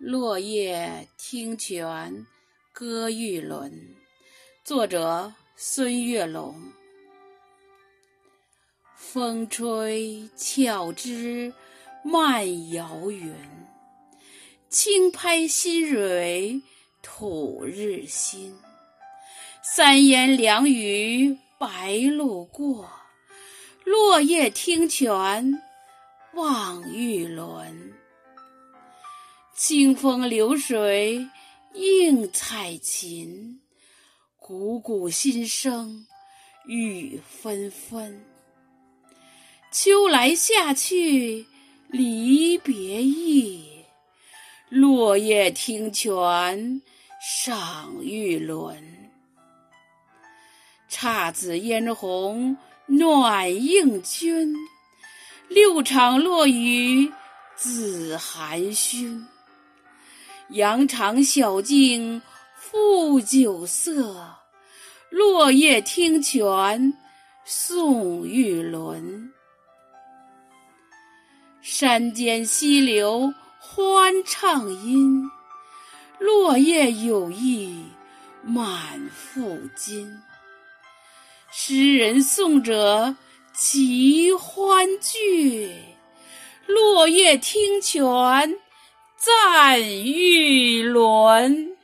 落叶听泉歌玉轮，作者孙月龙。风吹俏枝漫摇云，轻拍新蕊吐日新。三言两语白鹭过，落叶听泉望玉轮。清风流水映彩琴，汩汩心声雨纷纷。秋来夏去离别意，落叶听泉赏玉轮。姹紫嫣红暖映君，六场落雨紫寒熏。羊肠小径复酒色，落叶听泉送玉轮。山间溪流欢畅音，落叶有意满腹金。诗人送者齐欢聚，落叶听泉。赞玉轮。